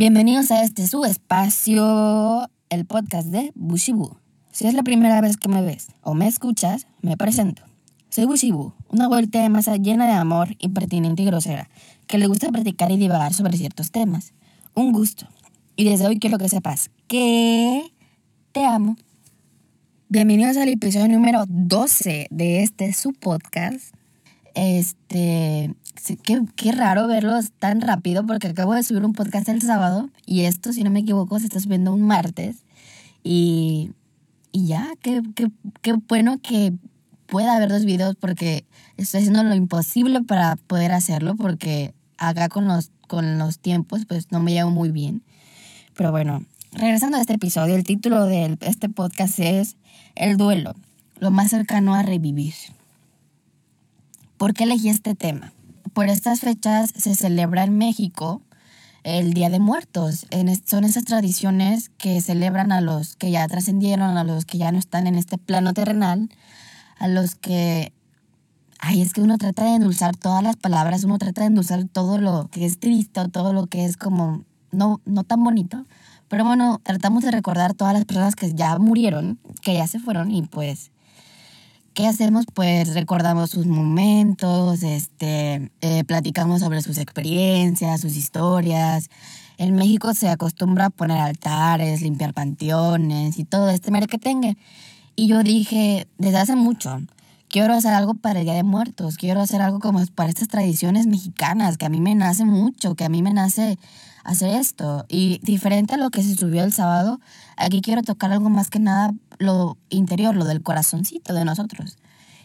Bienvenidos a este su espacio, el podcast de Bushibu. Si es la primera vez que me ves o me escuchas, me presento. Soy Bushibu, una vuelta de masa llena de amor, impertinente y grosera, que le gusta practicar y divagar sobre ciertos temas. Un gusto. Y desde hoy quiero que sepas que te amo. Bienvenidos al episodio número 12 de este su podcast. Este, qué, qué, raro verlos tan rápido porque acabo de subir un podcast el sábado y esto, si no me equivoco, se está subiendo un martes. Y, y ya, qué, qué, qué bueno que pueda ver dos videos porque estoy haciendo lo imposible para poder hacerlo porque acá con los, con los tiempos pues no me llevo muy bien. Pero bueno, regresando a este episodio, el título de este podcast es El duelo, lo más cercano a revivir. ¿Por qué elegí este tema? Por estas fechas se celebra en México el Día de Muertos. son esas tradiciones que celebran a los que ya trascendieron, a los que ya no están en este plano terrenal, a los que... Ay, es que uno trata de endulzar todas las palabras, uno trata de endulzar todo lo que es triste todo lo que es como no, no tan bonito. Pero bueno, tratamos de recordar todas las personas que ya murieron, que ya se fueron y pues, ¿qué hacemos? Pues recordamos sus momentos, este, eh, platicamos sobre sus experiencias, sus historias. En México se acostumbra a poner altares, limpiar panteones y todo este merequetengue. Y yo dije, desde hace mucho, quiero hacer algo para el Día de Muertos, quiero hacer algo como para estas tradiciones mexicanas, que a mí me nace mucho, que a mí me nace hacer esto. Y diferente a lo que se subió el sábado, aquí quiero tocar algo más que nada lo interior, lo del corazoncito de nosotros.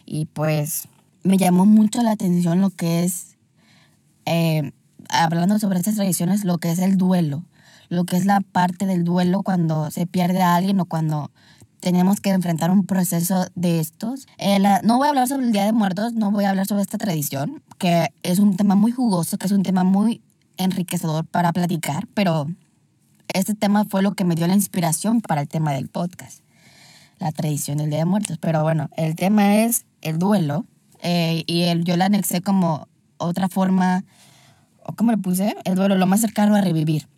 Y pues me llamó mucho la atención lo que es, eh, hablando sobre estas tradiciones, lo que es el duelo, lo que es la parte del duelo cuando se pierde a alguien o cuando tenemos que enfrentar un proceso de estos. Eh, no voy a hablar sobre el Día de Muertos, no voy a hablar sobre esta tradición, que es un tema muy jugoso, que es un tema muy enriquecedor para platicar, pero este tema fue lo que me dio la inspiración para el tema del podcast, la tradición del Día de Muertos. Pero bueno, el tema es el duelo eh, y el, yo la anexé como otra forma, o como le puse, el duelo lo más cercano a revivir.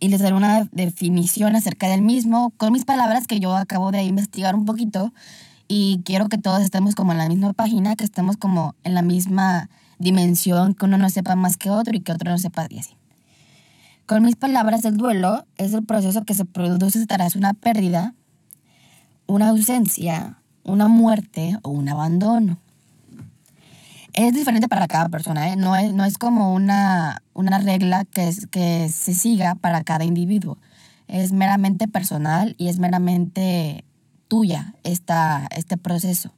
Y les daré una definición acerca del mismo con mis palabras que yo acabo de investigar un poquito y quiero que todos estemos como en la misma página, que estemos como en la misma dimensión, que uno no sepa más que otro y que otro no sepa y así. Con mis palabras, el duelo es el proceso que se produce tras una pérdida, una ausencia, una muerte o un abandono. Es diferente para cada persona, ¿eh? no, es, no es como una, una regla que, que se siga para cada individuo. Es meramente personal y es meramente tuya esta, este proceso.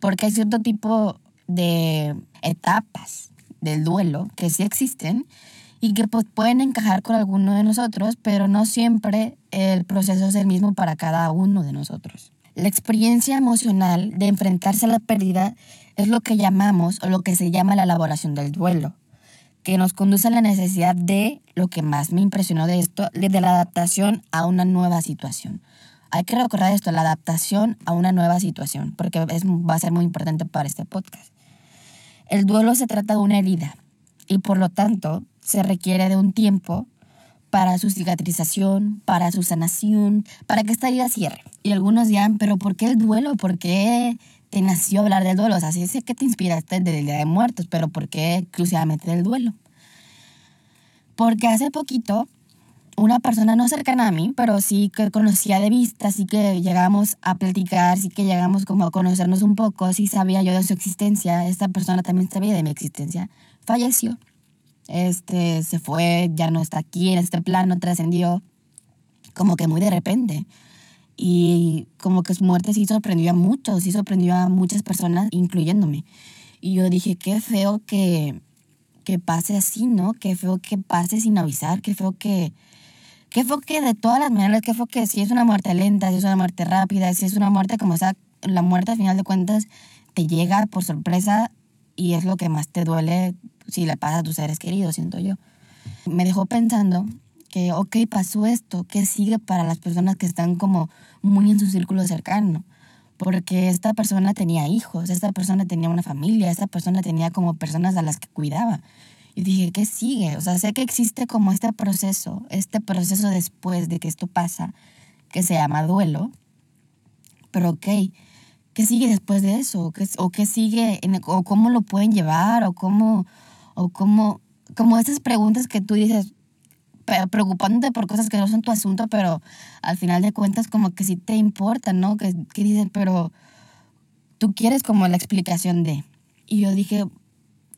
Porque hay cierto tipo de etapas del duelo que sí existen y que pues, pueden encajar con alguno de nosotros, pero no siempre el proceso es el mismo para cada uno de nosotros. La experiencia emocional de enfrentarse a la pérdida es lo que llamamos o lo que se llama la elaboración del duelo, que nos conduce a la necesidad de, lo que más me impresionó de esto, de la adaptación a una nueva situación. Hay que recordar esto, la adaptación a una nueva situación, porque es, va a ser muy importante para este podcast. El duelo se trata de una herida y por lo tanto se requiere de un tiempo para su cicatrización, para su sanación, para que esta herida cierre. Y algunos dirán, pero ¿por qué el duelo? ¿Por qué te nació hablar del duelo? O sea, sí sé que te inspiraste del Día de Muertos, pero ¿por qué exclusivamente del duelo? Porque hace poquito una persona no cercana a mí, pero sí que conocía de vista, sí que llegamos a platicar, sí que llegamos como a conocernos un poco, sí sabía yo de su existencia, esta persona también sabía de mi existencia, falleció. Este, se fue, ya no está aquí en este plano, trascendió como que muy de repente. Y como que su muerte sí sorprendió a muchos, sí sorprendió a muchas personas, incluyéndome. Y yo dije, qué feo que, que pase así, ¿no? Qué feo que pase sin avisar, qué feo que, ¿Qué fue que de todas las maneras, qué fue que si es una muerte lenta, si es una muerte rápida, si es una muerte como esa, la muerte al final de cuentas te llega por sorpresa y es lo que más te duele si le pasa a tus seres queridos, siento yo. Me dejó pensando que, ok, pasó esto, ¿qué sigue para las personas que están como muy en su círculo cercano? porque esta persona tenía hijos, esta persona tenía una familia, esta persona tenía como personas a las que cuidaba. Y dije, ¿qué sigue? O sea, sé que existe como este proceso, este proceso después de que esto pasa, que se llama duelo, pero ok, ¿qué sigue después de eso? ¿Qué, ¿O qué sigue? ¿O cómo lo pueden llevar? ¿O cómo? ¿O cómo? Como esas preguntas que tú dices, preocupándote por cosas que no son tu asunto, pero al final de cuentas como que sí te importa, ¿no? Que, que dicen, pero tú quieres como la explicación de... Y yo dije,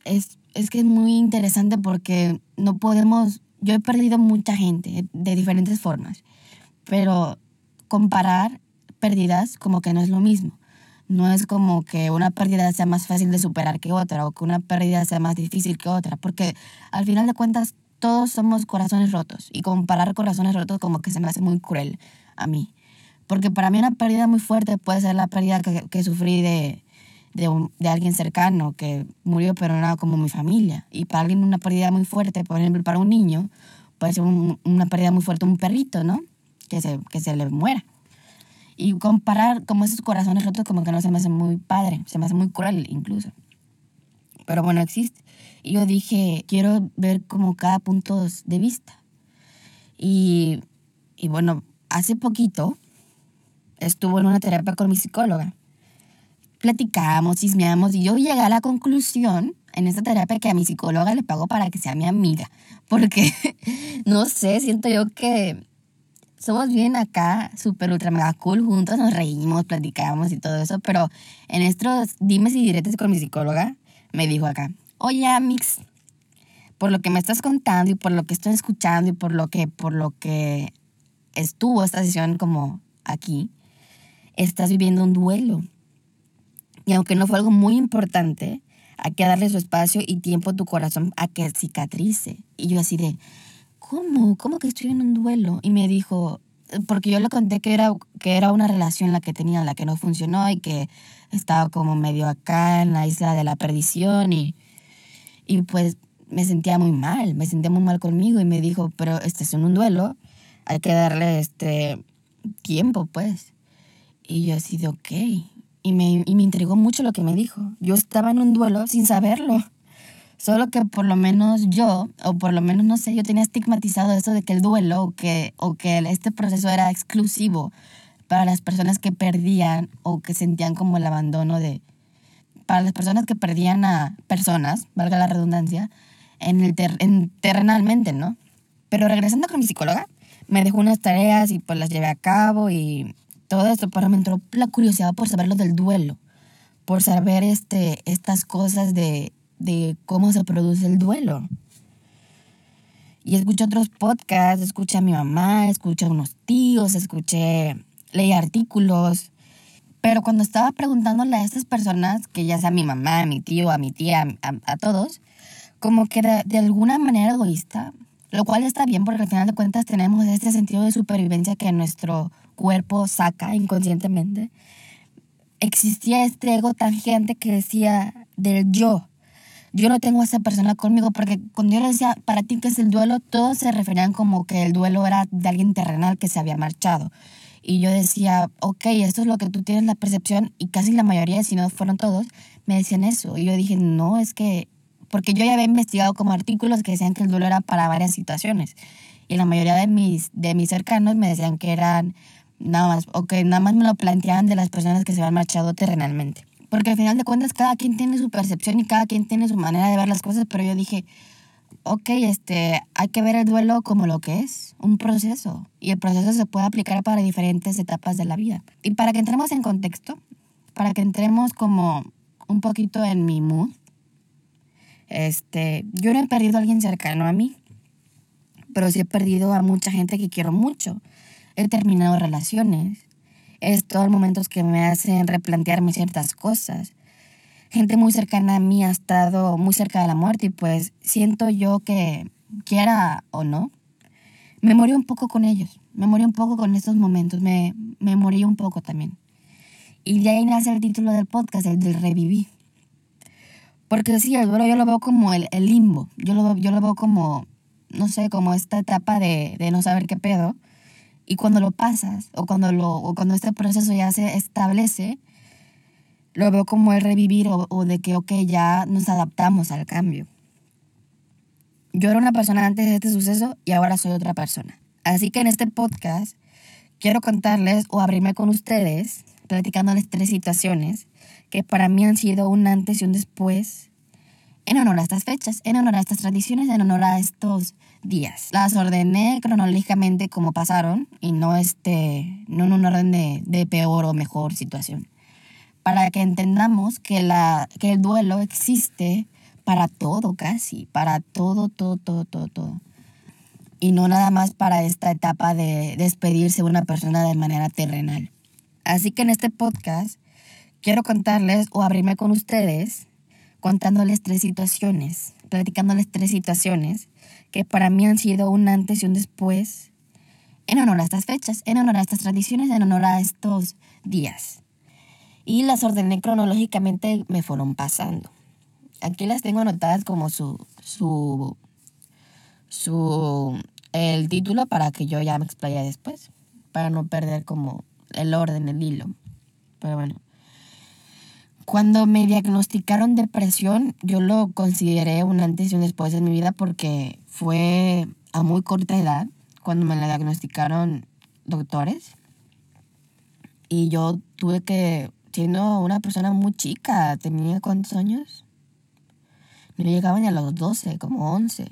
es, es que es muy interesante porque no podemos, yo he perdido mucha gente de diferentes formas, pero comparar pérdidas como que no es lo mismo. No es como que una pérdida sea más fácil de superar que otra o que una pérdida sea más difícil que otra, porque al final de cuentas todos somos corazones rotos y comparar corazones rotos como que se me hace muy cruel a mí. Porque para mí una pérdida muy fuerte puede ser la pérdida que, que sufrí de, de, de, alguien cercano que murió pero no como mi familia. Y para alguien una pérdida muy fuerte, por ejemplo, para un niño, puede ser una pérdida muy fuerte un perrito, ¿no? Que se, que se le muera. Y comparar como esos corazones rotos como que no se me hace muy padre, se me hace muy cruel incluso. Pero bueno, existe. Y yo dije, quiero ver como cada punto de vista. Y, y bueno, hace poquito estuvo en una terapia con mi psicóloga. Platicamos, chismeamos y yo llegué a la conclusión en esta terapia que a mi psicóloga le pago para que sea mi amiga. Porque, no sé, siento yo que somos bien acá, súper ultra mega cool, juntos nos reímos, platicamos y todo eso, pero en estos dimes y diretes con mi psicóloga, me dijo acá, oye, Amix, por lo que me estás contando y por lo que estoy escuchando y por lo que, por lo que estuvo esta sesión como aquí, estás viviendo un duelo. Y aunque no fue algo muy importante, hay que darle su espacio y tiempo a tu corazón a que cicatrice. Y yo así de, ¿cómo? ¿Cómo que estoy en un duelo? Y me dijo, porque yo le conté que era, que era una relación la que tenía, la que no funcionó y que estaba como medio acá en la isla de la perdición y, y pues me sentía muy mal, me sentía muy mal conmigo y me dijo, pero este es un duelo, hay que darle este tiempo pues. Y yo así de ok. Y me, y me intrigó mucho lo que me dijo. Yo estaba en un duelo sin saberlo. Solo que por lo menos yo, o por lo menos no sé, yo tenía estigmatizado eso de que el duelo o que, o que este proceso era exclusivo para las personas que perdían o que sentían como el abandono de... Para las personas que perdían a personas, valga la redundancia, en el en terrenalmente, ¿no? Pero regresando con mi psicóloga, me dejó unas tareas y pues las llevé a cabo y todo esto, pero me entró la curiosidad por saber lo del duelo, por saber este, estas cosas de, de cómo se produce el duelo. Y escuché otros podcasts, escuché a mi mamá, escuché a unos tíos, escuché leí artículos, pero cuando estaba preguntándole a estas personas, que ya sea mi mamá, a mi tío, a mi tía, a, todos, como que de, de, alguna manera egoísta, lo cual está bien porque al final de cuentas tenemos este sentido de supervivencia que nuestro cuerpo saca inconscientemente, existía este ego tangente que decía del yo. Yo no tengo a esa persona conmigo porque cuando yo decía, para ti qué es el duelo, todos se referían como que el duelo era de alguien terrenal que se había marchado. Y yo decía, ok, esto es lo que tú tienes la percepción, y casi la mayoría, si no fueron todos, me decían eso. Y yo dije, no, es que, porque yo ya había investigado como artículos que decían que el duelo era para varias situaciones. Y la mayoría de mis, de mis cercanos me decían que eran nada más, o que nada más me lo planteaban de las personas que se habían marchado terrenalmente. Porque al final de cuentas cada quien tiene su percepción y cada quien tiene su manera de ver las cosas, pero yo dije, ok, este, hay que ver el duelo como lo que es, un proceso. Y el proceso se puede aplicar para diferentes etapas de la vida. Y para que entremos en contexto, para que entremos como un poquito en mi mood, este, yo no he perdido a alguien cercano a mí, pero sí he perdido a mucha gente que quiero mucho. He terminado relaciones. He estado momentos que me hacen replantearme ciertas cosas gente muy cercana a mí ha estado muy cerca de la muerte y pues siento yo que, quiera o no, me morí un poco con ellos, me morí un poco con estos momentos, me, me morí un poco también. Y de ahí nace el título del podcast, el del reviví. Porque sí, el duelo yo lo veo como el, el limbo, yo lo, yo lo veo como, no sé, como esta etapa de, de no saber qué pedo. Y cuando lo pasas, o cuando, lo, o cuando este proceso ya se establece, lo veo como el revivir o, o de que, ok, ya nos adaptamos al cambio. Yo era una persona antes de este suceso y ahora soy otra persona. Así que en este podcast quiero contarles o abrirme con ustedes, platicándoles tres situaciones que para mí han sido un antes y un después en honor a estas fechas, en honor a estas tradiciones, en honor a estos días. Las ordené cronológicamente como pasaron y no, este, no en un orden de, de peor o mejor situación. Para que entendamos que, la, que el duelo existe para todo casi, para todo, todo, todo, todo, todo. Y no nada más para esta etapa de despedirse de una persona de manera terrenal. Así que en este podcast quiero contarles o abrirme con ustedes contándoles tres situaciones, platicándoles tres situaciones que para mí han sido un antes y un después en honor a estas fechas, en honor a estas tradiciones, en honor a estos días. Y las ordené cronológicamente, me fueron pasando. Aquí las tengo anotadas como su, su, su, el título para que yo ya me explaye después, para no perder como el orden, el hilo. Pero bueno. Cuando me diagnosticaron depresión, yo lo consideré un antes y un después en mi vida porque fue a muy corta edad cuando me la diagnosticaron doctores. Y yo tuve que, siendo una persona muy chica, tenía cuántos años? No llegaba ni a los 12, como 11.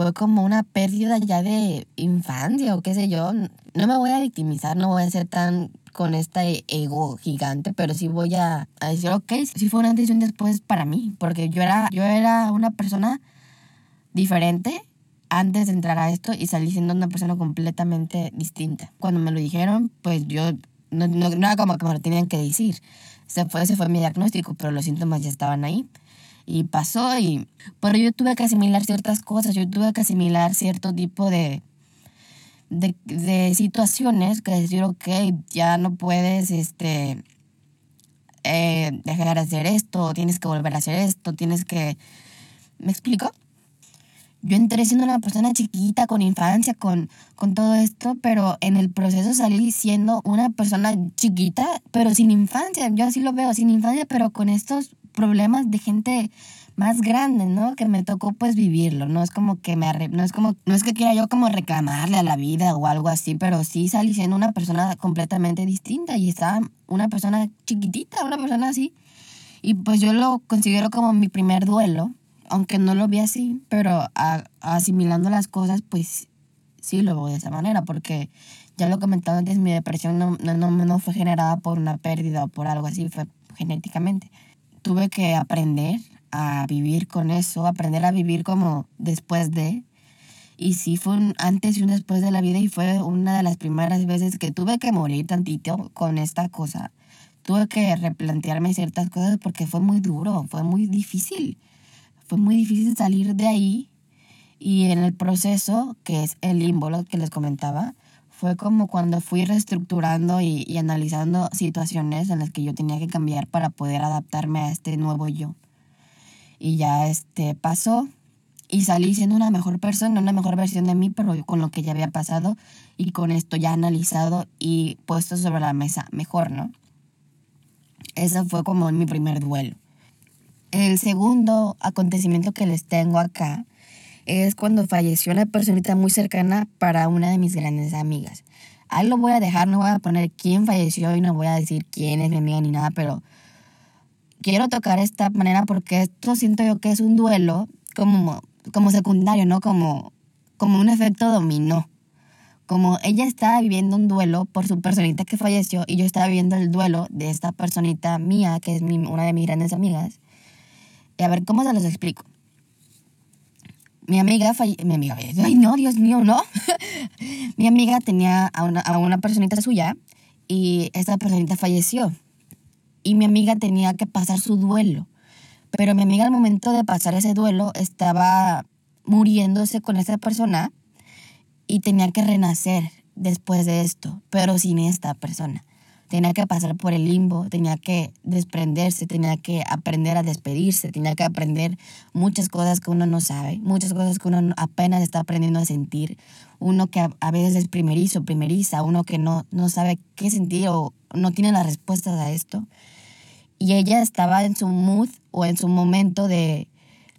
Fue como una pérdida ya de infancia o qué sé yo. No me voy a victimizar, no voy a ser tan con este ego gigante, pero sí voy a, a decir, ok, sí fue una decisión después para mí, porque yo era, yo era una persona diferente antes de entrar a esto y salí siendo una persona completamente distinta. Cuando me lo dijeron, pues yo no, no, era como que me lo tenían que decir. Se fue, ese fue mi diagnóstico, pero los síntomas ya estaban ahí. Y pasó y... Pero yo tuve que asimilar ciertas cosas, yo tuve que asimilar cierto tipo de, de, situaciones que decir, ok, ya no puedes, este, eh, dejar de hacer esto, tienes que volver a hacer esto, tienes que... ¿Me explico? Yo entré siendo una persona chiquita, con infancia, con, con todo esto, pero en el proceso salí siendo una persona chiquita, pero sin infancia. Yo así lo veo, sin infancia, pero con estos problemas de gente más grande, ¿no? Que me tocó pues vivirlo, no es como que me arre no es como no es que quiera yo como reclamarle a la vida o algo así, pero sí salí siendo una persona completamente distinta y estaba una persona chiquitita, una persona así. Y pues yo lo considero como mi primer duelo, aunque no lo vi así, pero asimilando las cosas pues sí lo veo de esa manera, porque ya lo comentaba antes, mi depresión no, no, no fue generada por una pérdida o por algo así, fue genéticamente. Tuve que aprender a vivir con eso, aprender a vivir como después de. Y sí fue un antes y un después de la vida y fue una de las primeras veces que tuve que morir tantito con esta cosa. Tuve que replantearme ciertas cosas porque fue muy duro, fue muy difícil. Fue muy difícil salir de ahí y en el proceso, que es el limbo, que les comentaba, fue como cuando fui reestructurando y, analizando situaciones en las que yo tenía que cambiar para poder adaptarme a este nuevo yo y ya este pasó y salí siendo una mejor persona, una mejor versión de mí, pero con lo que ya había pasado y con esto ya analizado y puesto sobre la mesa mejor, ¿no? Ese fue como mi primer duelo. El segundo acontecimiento que les tengo acá es cuando falleció una personita muy cercana para una de mis grandes amigas. Ahí lo voy a dejar, no voy a poner quién falleció y no voy a decir quién es mi amiga ni nada, pero quiero tocar esta manera porque esto siento yo que es un duelo como, como secundario, ¿no? Como, como un efecto dominó. Como ella estaba viviendo un duelo por su personita que falleció y yo estaba viviendo el duelo de esta personita mía, que es una de mis grandes amigas. A ver, ¿cómo se los explico? Mi amiga falleció, mi amiga, ay no, Dios mío, no. mi amiga tenía a una, a una personita suya y esta personita falleció y mi amiga tenía que pasar su duelo. Pero mi amiga al momento de pasar ese duelo estaba muriéndose con esa persona y tenía que renacer después de esto, pero sin esta persona. Tenía que pasar por el limbo, tenía que desprenderse, tenía que aprender a despedirse, tenía que aprender muchas cosas que uno no sabe, muchas cosas que uno apenas está aprendiendo a sentir. Uno que a, veces es primerizo, primeriza, uno que no, no sabe qué sentir o no tiene las respuestas a esto. Y ella estaba en su mood o en su momento de,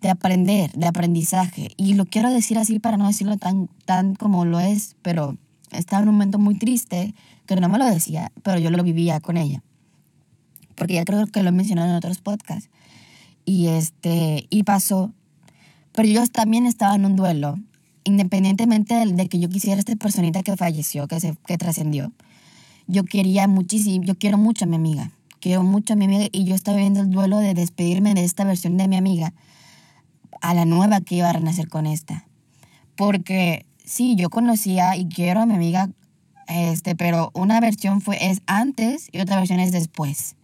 de aprender, de aprendizaje. Y lo quiero decir así para no decirlo tan, tan como lo es, pero estaba en un momento muy triste que no me lo decía, pero yo lo vivía con ella. Porque ya creo que lo he en otros podcasts. Y, este, y pasó. Pero yo también estaba en un duelo, independientemente de, de que yo quisiera esta personita que falleció, que, se, que trascendió. Yo quería muchísimo, yo quiero mucho a mi amiga. Quiero mucho a mi amiga y yo estaba viendo el duelo de despedirme de esta versión de mi amiga a la nueva que iba a renacer con esta. Porque sí, yo conocía y quiero a mi amiga, este, pero una versión fue, es antes y otra versión es después.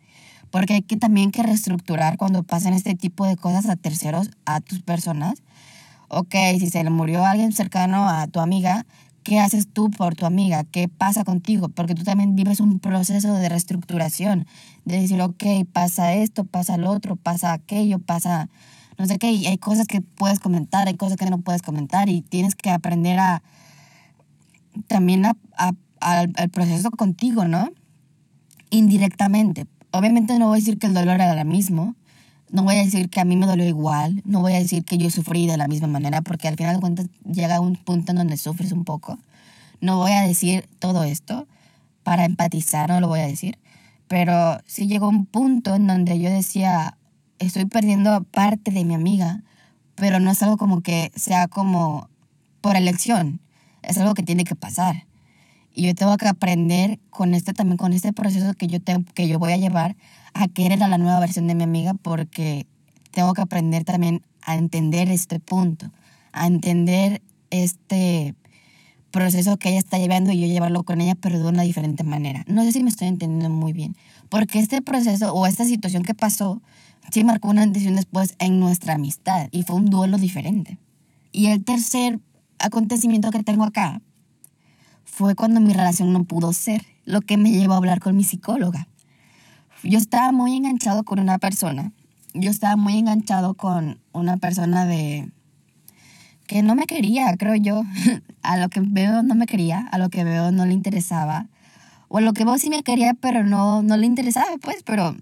Porque hay que también que reestructurar cuando pasan este tipo de cosas a terceros, a tus personas. Ok, si se le murió alguien cercano a tu amiga, ¿qué haces tú por tu amiga? ¿Qué pasa contigo? Porque tú también vives un proceso de reestructuración, de decir, ok, pasa esto, pasa lo otro, pasa aquello, pasa no sé qué, y hay cosas que puedes comentar, hay cosas que no puedes comentar y tienes que aprender a también a, al, proceso contigo, ¿no? Indirectamente. Obviamente no voy a decir que el dolor era el mismo, no voy a decir que a mí me dolió igual, no voy a decir que yo sufrí de la misma manera, porque al final de cuentas llega un punto en donde sufres un poco. No voy a decir todo esto para empatizar, no lo voy a decir, pero sí llegó un punto en donde yo decía, estoy perdiendo parte de mi amiga, pero no es algo como que sea como por elección, es algo que tiene que pasar. Y yo tengo que aprender con este también con este proceso que yo tengo, que yo voy a llevar a querer a la nueva versión de mi amiga porque tengo que aprender también a entender este punto, a entender este proceso que ella está llevando y yo llevarlo con ella, pero de una diferente manera. No sé si me estoy entendiendo muy bien, porque este proceso o esta situación que pasó sí marcó una antes después en nuestra amistad y fue un duelo diferente. Y el tercer acontecimiento que tengo acá fue cuando mi relación no pudo ser, lo que me llevó a hablar con mi psicóloga. Yo estaba muy enganchado con una persona, yo estaba muy enganchado con una persona de que no me quería, creo yo. a lo que veo no me quería, a lo que veo no le interesaba. O a lo que veo sí me quería, pero no, no le interesaba, pues, pero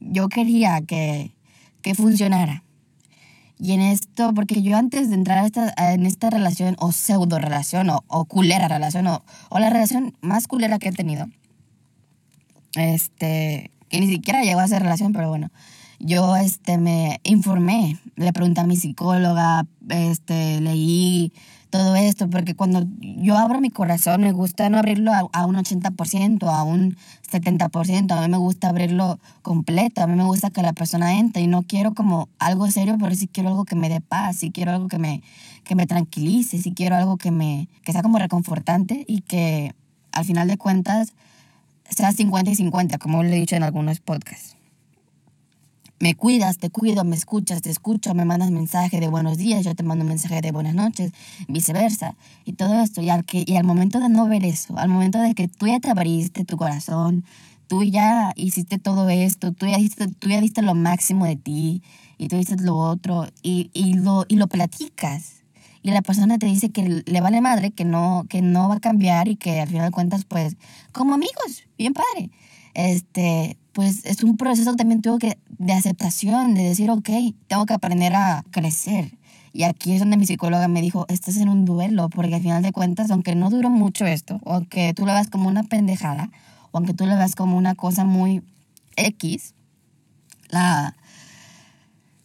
yo quería que, que funcionara. Y en esto, porque yo antes de entrar a esta, en esta relación, o pseudo relación, o, o culera relación, o, o, la relación más culera que he tenido, este, que ni siquiera llegó a ser relación, pero bueno, yo este, me informé, le pregunté a mi psicóloga, este, leí todo esto, porque cuando yo abro mi corazón me gusta no abrirlo a, un 80%, a un 70%, a mí me gusta abrirlo completo, a mí me gusta que la persona entre y no quiero como algo serio, pero sí quiero algo que me dé paz, sí quiero algo que me, que me tranquilice, sí quiero algo que, me, que sea como reconfortante y que al final de cuentas sea 50 y 50, como le he dicho en algunos podcasts me cuidas, te cuido, me escuchas, te escucho, me mandas mensaje de buenos días, yo te mando mensaje de buenas noches, viceversa, y todo esto. Y al, que, y al momento de no ver eso, al momento de que tú ya te abriste tu corazón, tú ya hiciste todo esto, tú ya diste, tú ya diste lo máximo de ti, y tú dices lo otro, y, y, lo, y lo platicas. Y la persona te dice que le vale madre, que no, que no va a cambiar y que al final de cuentas, pues, como amigos, bien padre. Este, pues es un proceso también tengo que, de aceptación, de decir, ok, tengo que aprender a crecer. Y aquí es donde mi psicóloga me dijo, estás en un duelo, porque al final de cuentas, aunque no duró mucho esto, aunque tú lo veas como una pendejada, o aunque tú lo veas como una cosa muy X, la...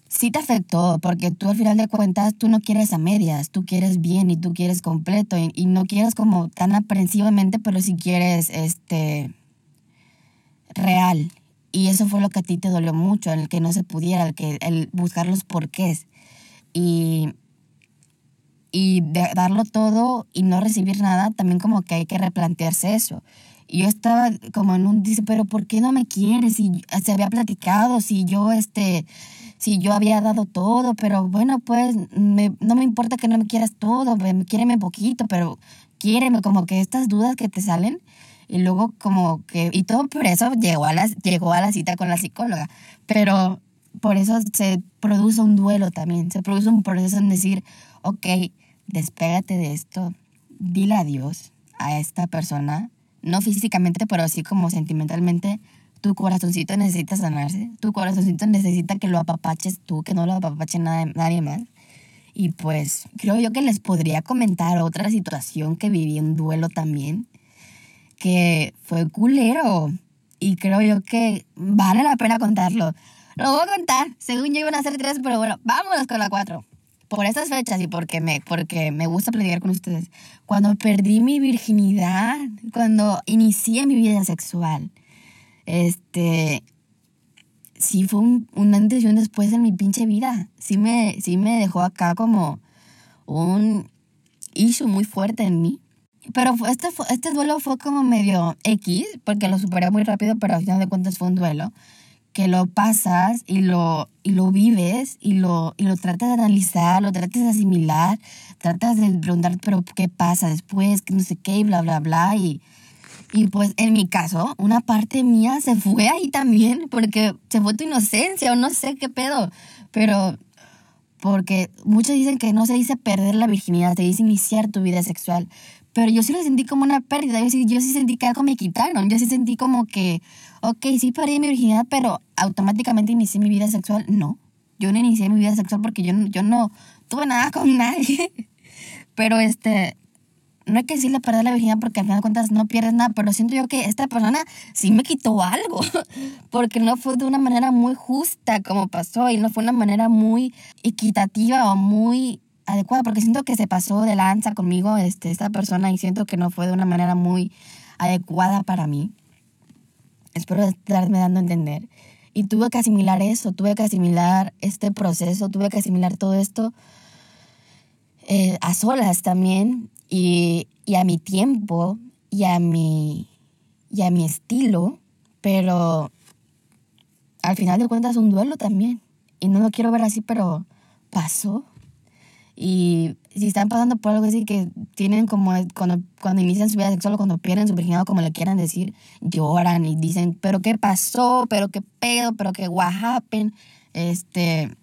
Sí te afectó, porque tú al final de cuentas, tú no quieres a medias, tú quieres bien y tú quieres completo, y, y no quieres como tan aprensivamente, pero si quieres, este, real. Y eso fue lo que a ti te dolió mucho, el que no se pudiera, el, que, el buscar los porqués. Y, y darlo todo y no recibir nada, también como que hay que replantearse eso. Y yo estaba como en un, dice, pero ¿por qué no me quieres? Si se había platicado, si yo, este, si yo había dado todo, pero bueno, pues no me importa que no me quieras todo, quiéreme poquito, pero quiéreme, como que estas dudas que te salen y luego como que, y todo por eso llegó a, la, llegó a la cita con la psicóloga. Pero por eso se produce un duelo también, se produce un proceso en decir, ok, despégate de esto, dile adiós a esta persona, no físicamente, pero así como sentimentalmente, tu corazoncito necesita sanarse, tu corazoncito necesita que lo apapaches tú, que no lo apapache nadie más. Y pues creo yo que les podría comentar otra situación que viví en duelo también, que fue culero. Y creo yo que vale la pena contarlo. Lo voy a contar. Según yo iban a ser tres, pero bueno, vámonos con la cuatro. Por estas fechas y porque me, porque me gusta platicar con ustedes. Cuando perdí mi virginidad, cuando inicié mi vida sexual, este, sí fue un, antes y un después en mi pinche vida. Sí me, sí me dejó acá como un issue muy fuerte en mí. Pero este, este duelo fue como medio X, porque lo superé muy rápido, pero al final de cuentas fue un duelo que lo pasas y lo, y lo vives y lo, y lo tratas de analizar, lo tratas de asimilar, tratas de preguntar, pero ¿qué pasa después? Que no sé qué, y bla, bla, bla. Y, y pues en mi caso, una parte mía se fue ahí también, porque se fue tu inocencia o no sé qué pedo. Pero porque muchos dicen que no se dice perder la virginidad, se dice iniciar tu vida sexual. Pero yo sí lo sentí como una pérdida. Yo sí, yo sí sentí que algo me quitaron. Yo sí sentí como que, ok, sí perdí mi virginidad, pero automáticamente inicié mi vida sexual. No. Yo no inicié mi vida sexual porque yo, yo no tuve nada con nadie. Pero este, no hay que decirle perder la virginidad porque al final de cuentas no pierdes nada, pero siento yo que esta persona sí me quitó algo, porque no fue de una manera muy justa como pasó y no fue una manera muy equitativa o muy adecuada, porque siento que se pasó de lanza conmigo este, esta persona y siento que no fue de una manera muy adecuada para mí. Espero estarme dando a entender. Y tuve que asimilar eso, tuve que asimilar este proceso, tuve que asimilar todo esto eh, a solas también y, y, a mi tiempo y a mi, y a mi estilo, pero al final de cuentas un duelo también. Y no lo quiero ver así, pero pasó. Y si están pasando por algo así que tienen como cuando, cuando inician su vida sexual o cuando pierden su virginidad, como le quieran decir, lloran y dicen, pero qué pasó, pero qué pedo, pero qué what happened. Este,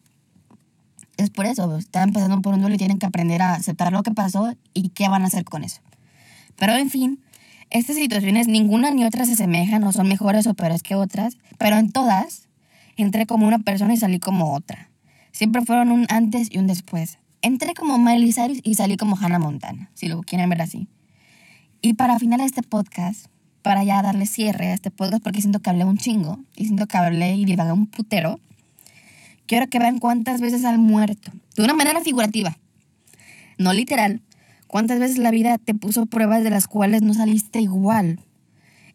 es por eso, están pasando por un duelo y tienen que aprender a aceptar lo que pasó y qué van a hacer con eso. Pero en fin, estas situaciones, ninguna ni otra se asemejan, no son mejores o peores que otras, pero en todas entré como una persona y salí como otra. Siempre fueron un antes y un después entré como Miley Cyrus y salí como Hannah Montana, si lo quieren ver así. Y para finalizar este podcast, para ya darle cierre a este podcast, porque siento que hablé un chingo y siento que hablé y divagué un putero, quiero que vean cuántas veces han muerto, de una manera figurativa, no literal. Cuántas veces la vida te puso pruebas de las cuales no saliste igual.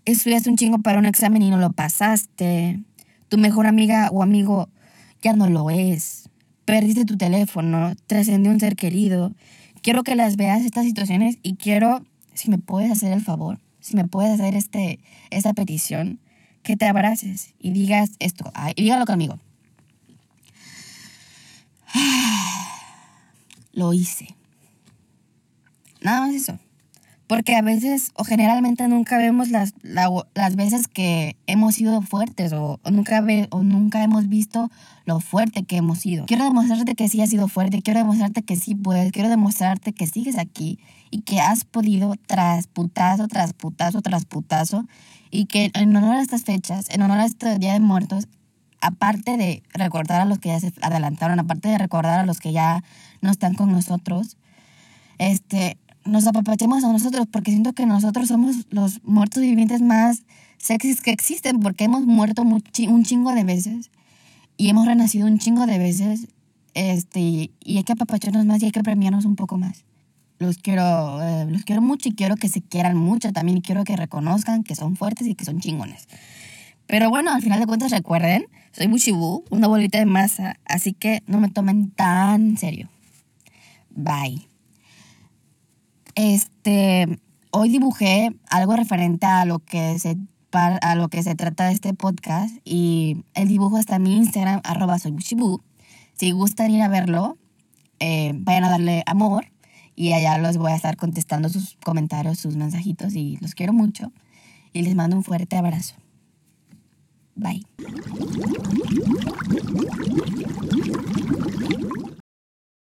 Estudiaste un chingo para un examen y no lo pasaste. Tu mejor amiga o amigo ya no lo es perdiste tu teléfono, trascendió un ser querido. Quiero que las veas estas situaciones y quiero, si me puedes hacer el favor, si me puedes hacer este, esta petición, que te abraces y digas esto, y dígalo conmigo. Lo hice. Nada más eso. Porque a veces o generalmente nunca vemos las, las veces que hemos sido fuertes o, nunca ve, o nunca hemos visto lo fuerte que hemos sido. Quiero demostrarte que sí has sido fuerte, quiero demostrarte que sí puedes, quiero demostrarte que sigues aquí y que has podido tras putazo, tras putazo, tras putazo y que en honor a estas fechas, en honor a este Día de Muertos, aparte de recordar a los que ya se adelantaron, aparte de recordar a los que ya no están con nosotros, este, nos apapachemos a nosotros, porque siento que nosotros somos los muertos vivientes más sexys que existen, porque hemos muerto un chingo de veces y hemos renacido un chingo de veces, este, y hay que apapacharnos más y hay que premiarnos un poco más. Los quiero, eh, los quiero mucho y quiero que se quieran mucho también y quiero que reconozcan que son fuertes y que son chingones. Pero bueno, al final de cuentas recuerden, soy Bushibu, una bolita de masa, así que no me tomen tan serio. Bye. Este, hoy dibujé algo referente a lo que se a lo que se trata de este podcast y el dibujo está en mi Instagram arroba soy Si gustan ir a verlo, eh, vayan a darle amor y allá los voy a estar contestando sus comentarios, sus mensajitos y los quiero mucho y les mando un fuerte abrazo. Bye.